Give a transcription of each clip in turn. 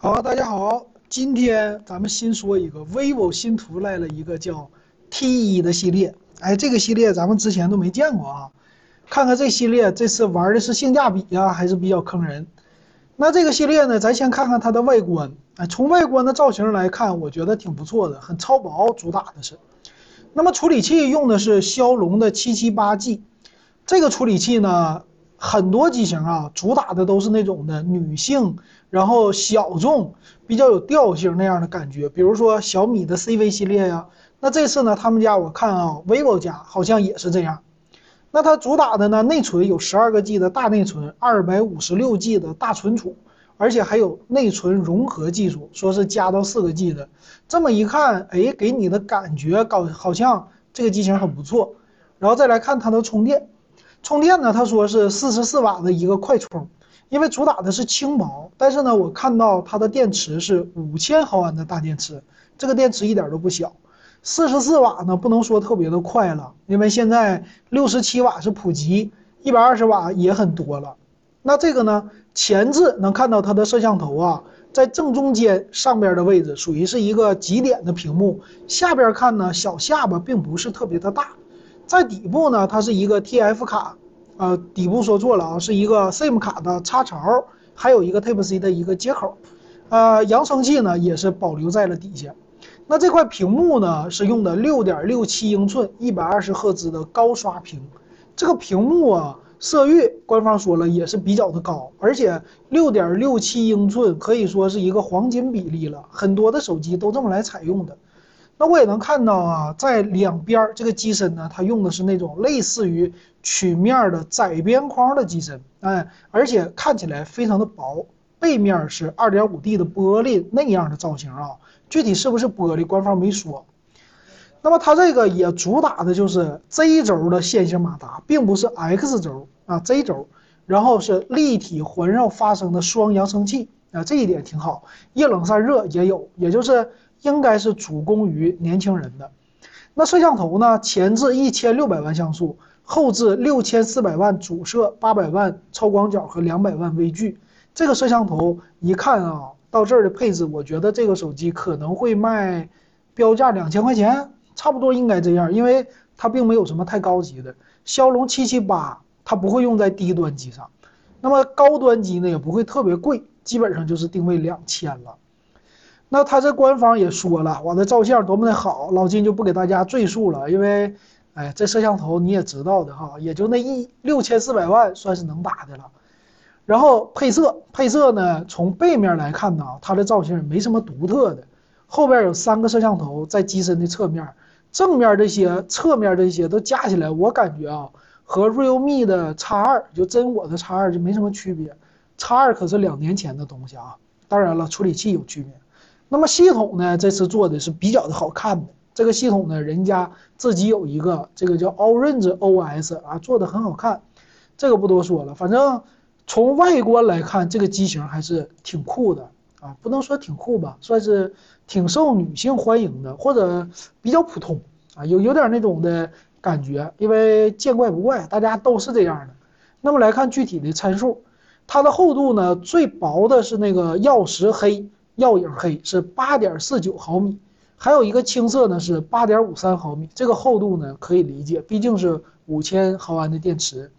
好，大家好，今天咱们新说一个 vivo 新出来了一个叫 T1 的系列，哎，这个系列咱们之前都没见过啊，看看这系列这次玩的是性价比呀，还是比较坑人。那这个系列呢，咱先看看它的外观，哎，从外观的造型来看，我觉得挺不错的，很超薄，主打的是。那么处理器用的是骁龙的 778G，这个处理器呢。很多机型啊，主打的都是那种的女性，然后小众，比较有调性那样的感觉。比如说小米的 CV 系列呀，那这次呢，他们家我看啊，vivo 家好像也是这样。那它主打的呢，内存有十二个 G 的大内存，二百五十六 G 的大存储，而且还有内存融合技术，说是加到四个 G 的。这么一看，哎，给你的感觉搞好像这个机型很不错。然后再来看它的充电。充电呢？他说是四十四瓦的一个快充，因为主打的是轻薄。但是呢，我看到它的电池是五千毫安的大电池，这个电池一点都不小。四十四瓦呢，不能说特别的快了，因为现在六十七瓦是普及，一百二十瓦也很多了。那这个呢，前置能看到它的摄像头啊，在正中间上边的位置，属于是一个极点的屏幕。下边看呢，小下巴并不是特别的大。在底部呢，它是一个 TF 卡，呃，底部说错了啊，是一个 SIM 卡的插槽，还有一个 Type C 的一个接口，呃，扬声器呢也是保留在了底下。那这块屏幕呢是用的六点六七英寸、一百二十赫兹的高刷屏，这个屏幕啊色域官方说了也是比较的高，而且六点六七英寸可以说是一个黄金比例了，很多的手机都这么来采用的。那我也能看到啊，在两边儿这个机身呢，它用的是那种类似于曲面的窄边框的机身，哎，而且看起来非常的薄。背面是 2.5D 的玻璃那样的造型啊，具体是不是玻璃，官方没说。那么它这个也主打的就是 Z 轴的线性马达，并不是 X 轴啊，Z 轴，然后是立体环绕发声的双扬声器啊，这一点挺好，液冷散热也有，也就是。应该是主攻于年轻人的。那摄像头呢？前置一千六百万像素，后置六千四百万主摄，八百万超广角和两百万微距。这个摄像头一看啊，到这儿的配置，我觉得这个手机可能会卖标价两千块钱，差不多应该这样，因为它并没有什么太高级的。骁龙七七八它不会用在低端机上，那么高端机呢也不会特别贵，基本上就是定位两千了。那他这官方也说了，我的照相多么的好，老金就不给大家赘述了，因为，哎，这摄像头你也知道的哈，也就那一六千四百万算是能打的了。然后配色，配色呢，从背面来看呢，它的造型没什么独特的。后边有三个摄像头在机身的侧面，正面这些，侧面这些都加起来，我感觉啊，和 realme 的 X 二就真我的 X 二就没什么区别。X 二可是两年前的东西啊，当然了，处理器有区别。那么系统呢？这次做的是比较的好看的。这个系统呢，人家自己有一个这个叫 Orange OS 啊，做的很好看。这个不多说了，反正从外观来看，这个机型还是挺酷的啊，不能说挺酷吧，算是挺受女性欢迎的，或者比较普通啊，有有点那种的感觉，因为见怪不怪，大家都是这样的。那么来看具体的参数，它的厚度呢，最薄的是那个曜石黑。耀影黑是八点四九毫米，还有一个青色呢是八点五三毫米，这个厚度呢可以理解，毕竟是五千毫安的电池，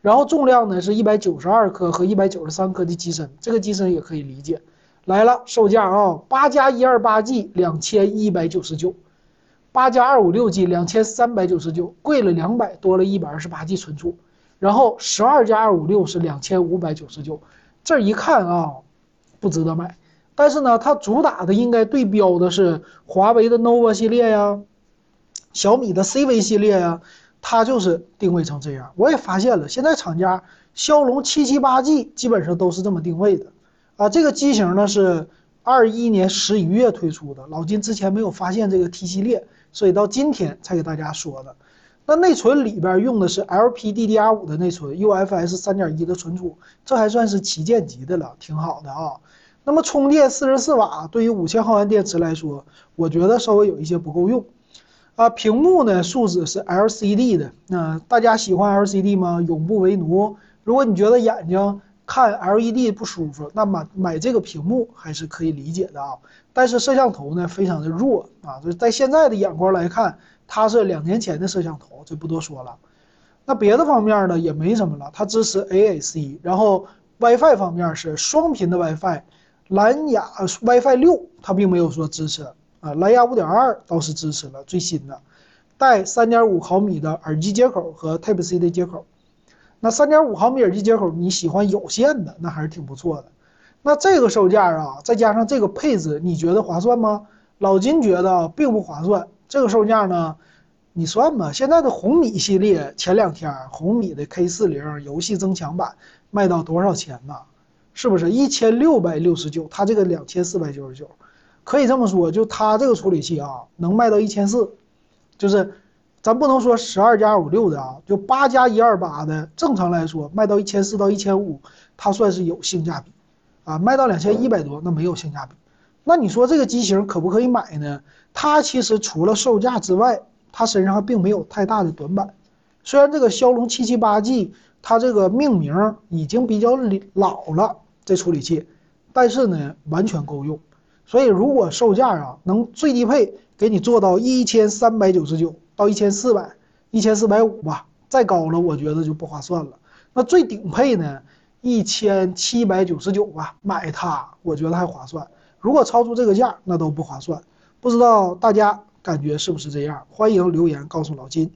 然后重量呢是一百九十二克和一百九十三克的机身，这个机身也可以理解。来了，售价啊，八加一二八 G 两千一百九十九，八加二五六 G 两千三百九十九，贵了两百，多了一百二十八 G 存储，然后十二加二五六是两千五百九十九，这一看啊，不值得买。但是呢，它主打的应该对标的是华为的 nova 系列呀，小米的 CV 系列呀，它就是定位成这样。我也发现了，现在厂家骁龙七七八 G 基本上都是这么定位的，啊，这个机型呢是二一年十一月推出的，老金之前没有发现这个 T 系列，所以到今天才给大家说的。那内存里边用的是 LPDDR5 的内存，UFS 三点一的存储，这还算是旗舰级的了，挺好的啊。那么充电四十四瓦，对于五千毫安电池来说，我觉得稍微有一些不够用。啊，屏幕呢，素质是 LCD 的。那大家喜欢 LCD 吗？永不为奴。如果你觉得眼睛看 LED 不舒服，那么买这个屏幕还是可以理解的啊。但是摄像头呢非常的弱啊，就是在现在的眼光来看，它是两年前的摄像头，就不多说了。那别的方面呢也没什么了，它支持 AAC，然后 WiFi 方面是双频的 WiFi，蓝牙 WiFi 六它并没有说支持啊，蓝牙五点二倒是支持了最新的，带三点五毫米的耳机接口和 Type C 的接口。那三点五毫米耳机接口，你喜欢有线的，那还是挺不错的。那这个售价啊，再加上这个配置，你觉得划算吗？老金觉得并不划算。这个售价呢，你算吧。现在的红米系列，前两天红米的 K 四零游戏增强版卖到多少钱呢？是不是一千六百六十九？它这个两千四百九十九，可以这么说，就它这个处理器啊，能卖到一千四，就是。咱不能说十二加五六的啊，就八加一二八的，正常来说卖到一千四到一千五，它算是有性价比，啊，卖到两千一百多那没有性价比。那你说这个机型可不可以买呢？它其实除了售价之外，它身上并没有太大的短板。虽然这个骁龙七七八 G 它这个命名已经比较老了，这处理器，但是呢完全够用。所以如果售价啊能最低配给你做到一千三百九十九。到一千四百，一千四百五吧，再高了我觉得就不划算了。那最顶配呢，一千七百九十九吧，买它我觉得还划算。如果超出这个价，那都不划算。不知道大家感觉是不是这样？欢迎留言告诉老金。